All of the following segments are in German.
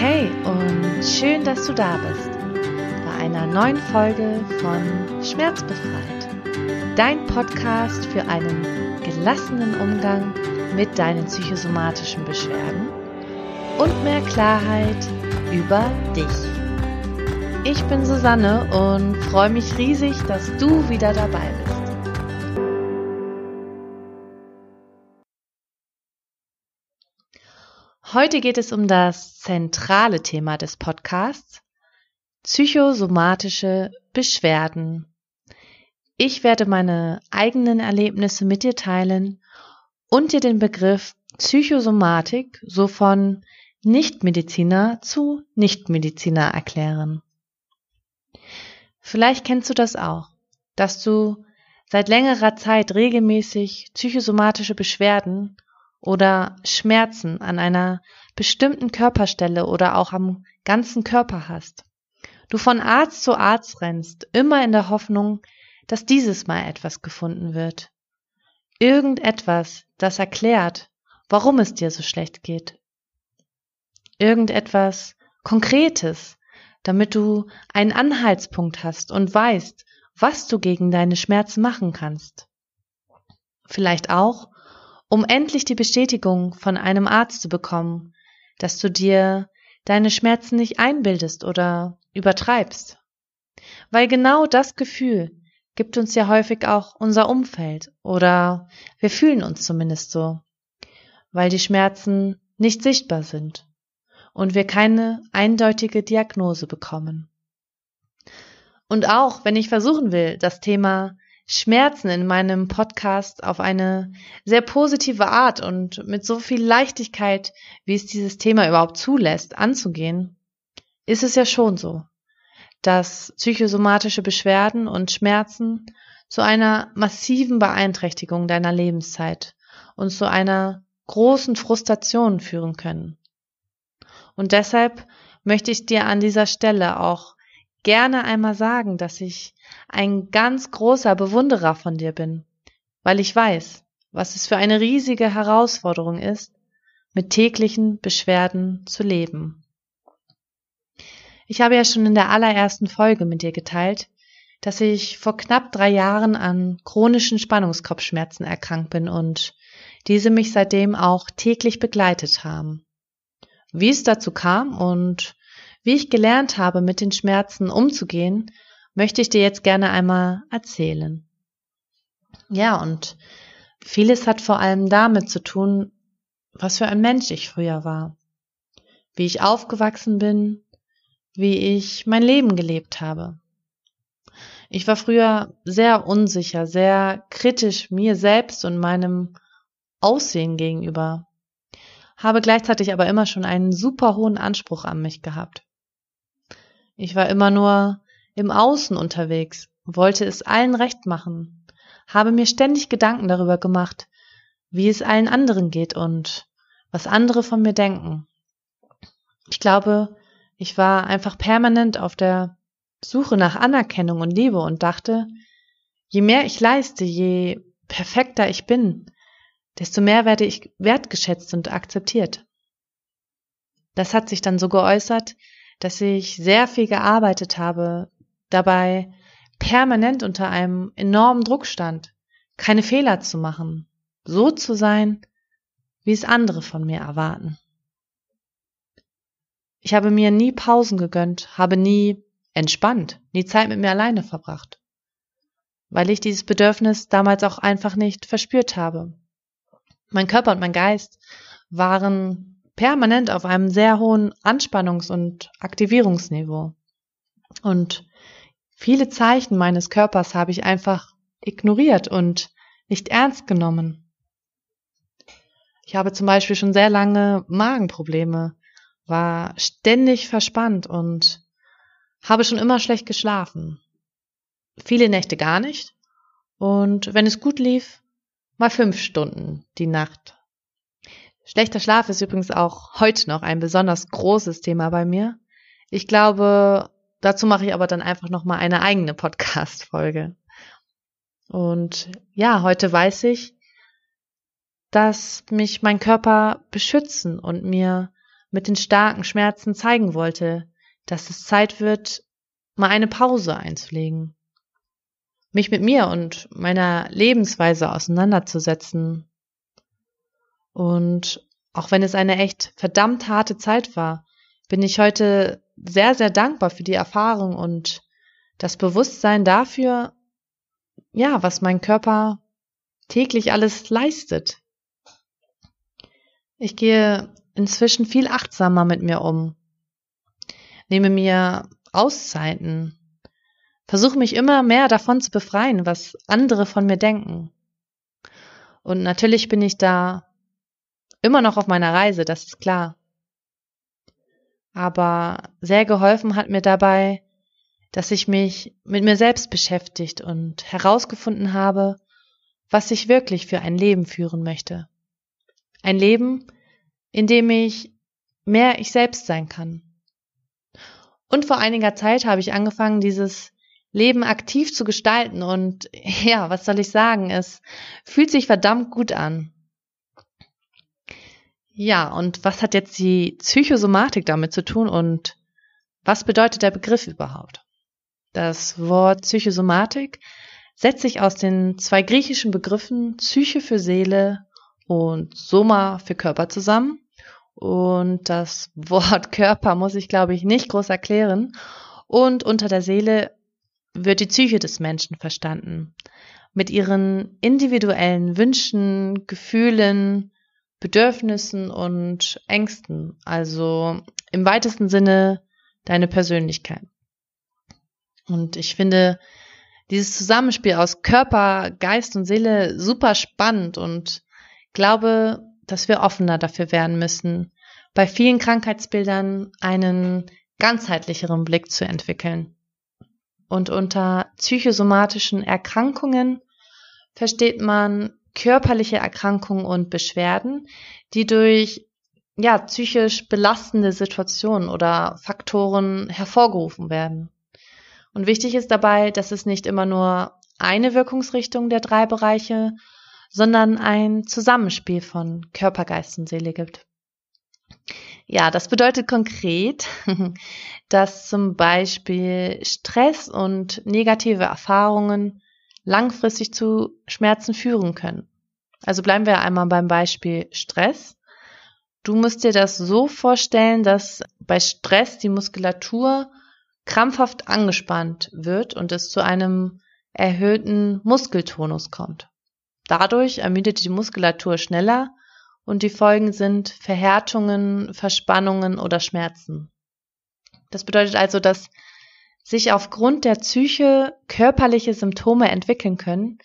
Hey und schön, dass du da bist bei einer neuen Folge von Schmerzbefreit. Dein Podcast für einen gelassenen Umgang mit deinen psychosomatischen Beschwerden und mehr Klarheit über dich. Ich bin Susanne und freue mich riesig, dass du wieder dabei bist. Heute geht es um das zentrale Thema des Podcasts, psychosomatische Beschwerden. Ich werde meine eigenen Erlebnisse mit dir teilen und dir den Begriff Psychosomatik so von Nichtmediziner zu Nichtmediziner erklären. Vielleicht kennst du das auch, dass du seit längerer Zeit regelmäßig psychosomatische Beschwerden oder Schmerzen an einer bestimmten Körperstelle oder auch am ganzen Körper hast. Du von Arzt zu Arzt rennst, immer in der Hoffnung, dass dieses Mal etwas gefunden wird. Irgendetwas, das erklärt, warum es dir so schlecht geht. Irgendetwas Konkretes, damit du einen Anhaltspunkt hast und weißt, was du gegen deine Schmerzen machen kannst. Vielleicht auch, um endlich die Bestätigung von einem Arzt zu bekommen, dass du dir deine Schmerzen nicht einbildest oder übertreibst. Weil genau das Gefühl gibt uns ja häufig auch unser Umfeld oder wir fühlen uns zumindest so, weil die Schmerzen nicht sichtbar sind und wir keine eindeutige Diagnose bekommen. Und auch wenn ich versuchen will, das Thema Schmerzen in meinem Podcast auf eine sehr positive Art und mit so viel Leichtigkeit, wie es dieses Thema überhaupt zulässt, anzugehen, ist es ja schon so, dass psychosomatische Beschwerden und Schmerzen zu einer massiven Beeinträchtigung deiner Lebenszeit und zu einer großen Frustration führen können. Und deshalb möchte ich dir an dieser Stelle auch gerne einmal sagen, dass ich ein ganz großer Bewunderer von dir bin, weil ich weiß, was es für eine riesige Herausforderung ist, mit täglichen Beschwerden zu leben. Ich habe ja schon in der allerersten Folge mit dir geteilt, dass ich vor knapp drei Jahren an chronischen Spannungskopfschmerzen erkrankt bin und diese mich seitdem auch täglich begleitet haben. Wie es dazu kam und wie ich gelernt habe, mit den Schmerzen umzugehen, möchte ich dir jetzt gerne einmal erzählen. Ja, und vieles hat vor allem damit zu tun, was für ein Mensch ich früher war, wie ich aufgewachsen bin, wie ich mein Leben gelebt habe. Ich war früher sehr unsicher, sehr kritisch mir selbst und meinem Aussehen gegenüber, habe gleichzeitig aber immer schon einen super hohen Anspruch an mich gehabt. Ich war immer nur im Außen unterwegs, wollte es allen recht machen, habe mir ständig Gedanken darüber gemacht, wie es allen anderen geht und was andere von mir denken. Ich glaube, ich war einfach permanent auf der Suche nach Anerkennung und Liebe und dachte, je mehr ich leiste, je perfekter ich bin, desto mehr werde ich wertgeschätzt und akzeptiert. Das hat sich dann so geäußert, dass ich sehr viel gearbeitet habe, dabei permanent unter einem enormen Druck stand, keine Fehler zu machen, so zu sein, wie es andere von mir erwarten. Ich habe mir nie Pausen gegönnt, habe nie entspannt, nie Zeit mit mir alleine verbracht, weil ich dieses Bedürfnis damals auch einfach nicht verspürt habe. Mein Körper und mein Geist waren permanent auf einem sehr hohen Anspannungs- und Aktivierungsniveau. Und Viele Zeichen meines Körpers habe ich einfach ignoriert und nicht ernst genommen. Ich habe zum Beispiel schon sehr lange Magenprobleme, war ständig verspannt und habe schon immer schlecht geschlafen. Viele Nächte gar nicht und wenn es gut lief, mal fünf Stunden die Nacht. Schlechter Schlaf ist übrigens auch heute noch ein besonders großes Thema bei mir. Ich glaube, Dazu mache ich aber dann einfach noch mal eine eigene Podcast Folge. Und ja, heute weiß ich, dass mich mein Körper beschützen und mir mit den starken Schmerzen zeigen wollte, dass es Zeit wird, mal eine Pause einzulegen, mich mit mir und meiner Lebensweise auseinanderzusetzen. Und auch wenn es eine echt verdammt harte Zeit war, bin ich heute sehr, sehr dankbar für die Erfahrung und das Bewusstsein dafür, ja, was mein Körper täglich alles leistet. Ich gehe inzwischen viel achtsamer mit mir um, nehme mir Auszeiten, versuche mich immer mehr davon zu befreien, was andere von mir denken. Und natürlich bin ich da immer noch auf meiner Reise, das ist klar. Aber sehr geholfen hat mir dabei, dass ich mich mit mir selbst beschäftigt und herausgefunden habe, was ich wirklich für ein Leben führen möchte. Ein Leben, in dem ich mehr ich selbst sein kann. Und vor einiger Zeit habe ich angefangen, dieses Leben aktiv zu gestalten und ja, was soll ich sagen, es fühlt sich verdammt gut an. Ja, und was hat jetzt die Psychosomatik damit zu tun und was bedeutet der Begriff überhaupt? Das Wort Psychosomatik setzt sich aus den zwei griechischen Begriffen Psyche für Seele und Soma für Körper zusammen. Und das Wort Körper muss ich, glaube ich, nicht groß erklären. Und unter der Seele wird die Psyche des Menschen verstanden. Mit ihren individuellen Wünschen, Gefühlen, Bedürfnissen und Ängsten. Also im weitesten Sinne deine Persönlichkeit. Und ich finde dieses Zusammenspiel aus Körper, Geist und Seele super spannend und glaube, dass wir offener dafür werden müssen, bei vielen Krankheitsbildern einen ganzheitlicheren Blick zu entwickeln. Und unter psychosomatischen Erkrankungen versteht man körperliche Erkrankungen und Beschwerden, die durch ja, psychisch belastende Situationen oder Faktoren hervorgerufen werden. Und wichtig ist dabei, dass es nicht immer nur eine Wirkungsrichtung der drei Bereiche, sondern ein Zusammenspiel von Körper, Geist und Seele gibt. Ja, das bedeutet konkret, dass zum Beispiel Stress und negative Erfahrungen langfristig zu Schmerzen führen können. Also bleiben wir einmal beim Beispiel Stress. Du musst dir das so vorstellen, dass bei Stress die Muskulatur krampfhaft angespannt wird und es zu einem erhöhten Muskeltonus kommt. Dadurch ermüdet die Muskulatur schneller und die Folgen sind Verhärtungen, Verspannungen oder Schmerzen. Das bedeutet also, dass sich aufgrund der Psyche körperliche Symptome entwickeln können,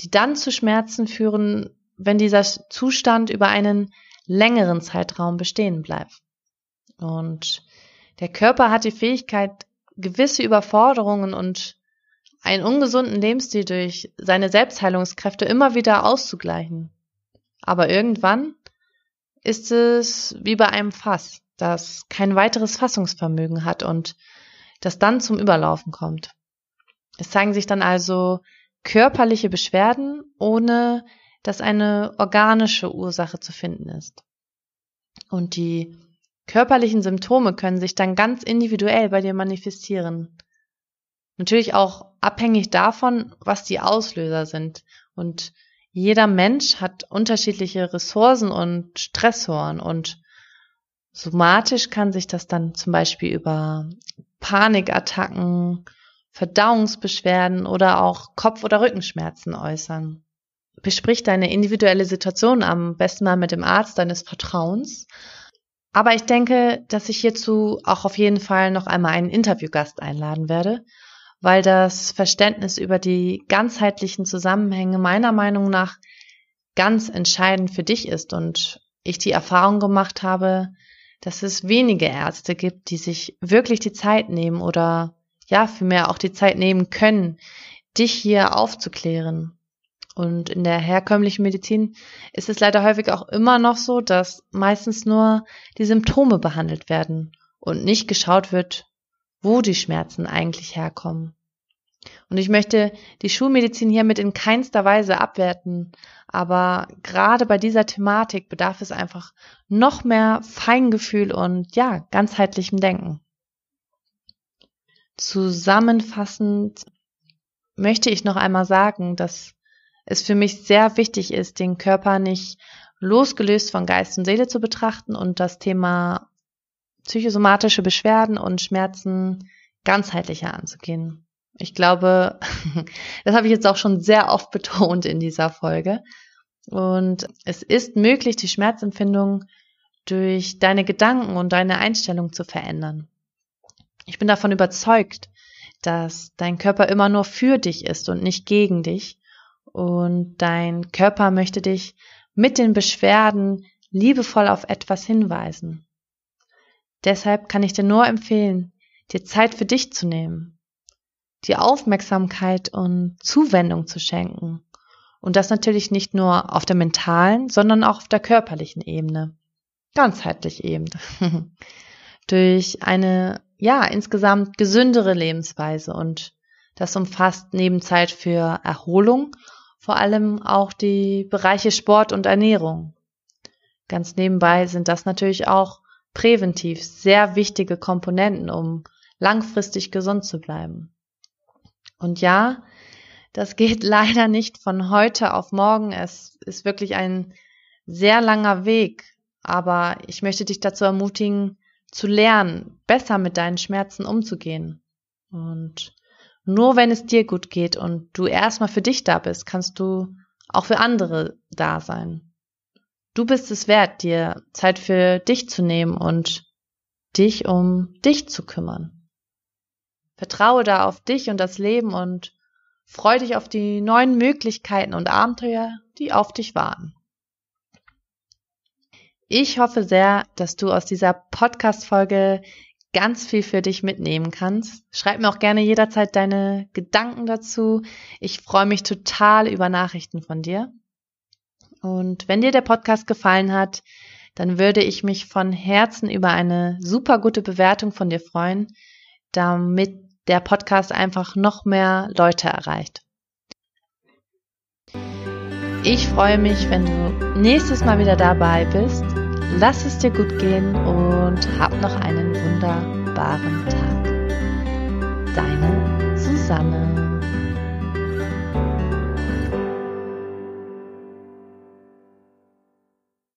die dann zu Schmerzen führen, wenn dieser Zustand über einen längeren Zeitraum bestehen bleibt. Und der Körper hat die Fähigkeit, gewisse Überforderungen und einen ungesunden Lebensstil durch seine Selbstheilungskräfte immer wieder auszugleichen. Aber irgendwann ist es wie bei einem Fass, das kein weiteres Fassungsvermögen hat und das dann zum Überlaufen kommt. Es zeigen sich dann also körperliche Beschwerden, ohne dass eine organische Ursache zu finden ist. Und die körperlichen Symptome können sich dann ganz individuell bei dir manifestieren. Natürlich auch abhängig davon, was die Auslöser sind. Und jeder Mensch hat unterschiedliche Ressourcen und Stressoren und somatisch kann sich das dann zum Beispiel über Panikattacken, Verdauungsbeschwerden oder auch Kopf- oder Rückenschmerzen äußern. Besprich deine individuelle Situation am besten mal mit dem Arzt deines Vertrauens. Aber ich denke, dass ich hierzu auch auf jeden Fall noch einmal einen Interviewgast einladen werde, weil das Verständnis über die ganzheitlichen Zusammenhänge meiner Meinung nach ganz entscheidend für dich ist und ich die Erfahrung gemacht habe, dass es wenige Ärzte gibt, die sich wirklich die Zeit nehmen oder ja, vielmehr auch die Zeit nehmen können, dich hier aufzuklären. Und in der herkömmlichen Medizin ist es leider häufig auch immer noch so, dass meistens nur die Symptome behandelt werden und nicht geschaut wird, wo die Schmerzen eigentlich herkommen. Und ich möchte die Schulmedizin hiermit in keinster Weise abwerten, aber gerade bei dieser Thematik bedarf es einfach noch mehr Feingefühl und ja, ganzheitlichem Denken. Zusammenfassend möchte ich noch einmal sagen, dass es für mich sehr wichtig ist, den Körper nicht losgelöst von Geist und Seele zu betrachten und das Thema psychosomatische Beschwerden und Schmerzen ganzheitlicher anzugehen. Ich glaube, das habe ich jetzt auch schon sehr oft betont in dieser Folge. Und es ist möglich, die Schmerzempfindung durch deine Gedanken und deine Einstellung zu verändern. Ich bin davon überzeugt, dass dein Körper immer nur für dich ist und nicht gegen dich. Und dein Körper möchte dich mit den Beschwerden liebevoll auf etwas hinweisen. Deshalb kann ich dir nur empfehlen, dir Zeit für dich zu nehmen, dir Aufmerksamkeit und Zuwendung zu schenken. Und das natürlich nicht nur auf der mentalen, sondern auch auf der körperlichen Ebene. Ganzheitlich eben. Durch eine, ja, insgesamt gesündere Lebensweise und das umfasst neben Zeit für Erholung vor allem auch die Bereiche Sport und Ernährung. Ganz nebenbei sind das natürlich auch präventiv sehr wichtige Komponenten, um langfristig gesund zu bleiben. Und ja, das geht leider nicht von heute auf morgen. Es ist wirklich ein sehr langer Weg, aber ich möchte dich dazu ermutigen, zu lernen, besser mit deinen Schmerzen umzugehen. Und nur wenn es dir gut geht und du erstmal für dich da bist, kannst du auch für andere da sein. Du bist es wert, dir Zeit für dich zu nehmen und dich um dich zu kümmern. Vertraue da auf dich und das Leben und freu dich auf die neuen Möglichkeiten und Abenteuer, die auf dich warten. Ich hoffe sehr, dass du aus dieser Podcast-Folge ganz viel für dich mitnehmen kannst. Schreib mir auch gerne jederzeit deine Gedanken dazu. Ich freue mich total über Nachrichten von dir. Und wenn dir der Podcast gefallen hat, dann würde ich mich von Herzen über eine super gute Bewertung von dir freuen, damit der Podcast einfach noch mehr Leute erreicht. Ich freue mich, wenn du nächstes Mal wieder dabei bist. Lass es dir gut gehen und hab noch einen wunderbaren Tag. Deine Susanne.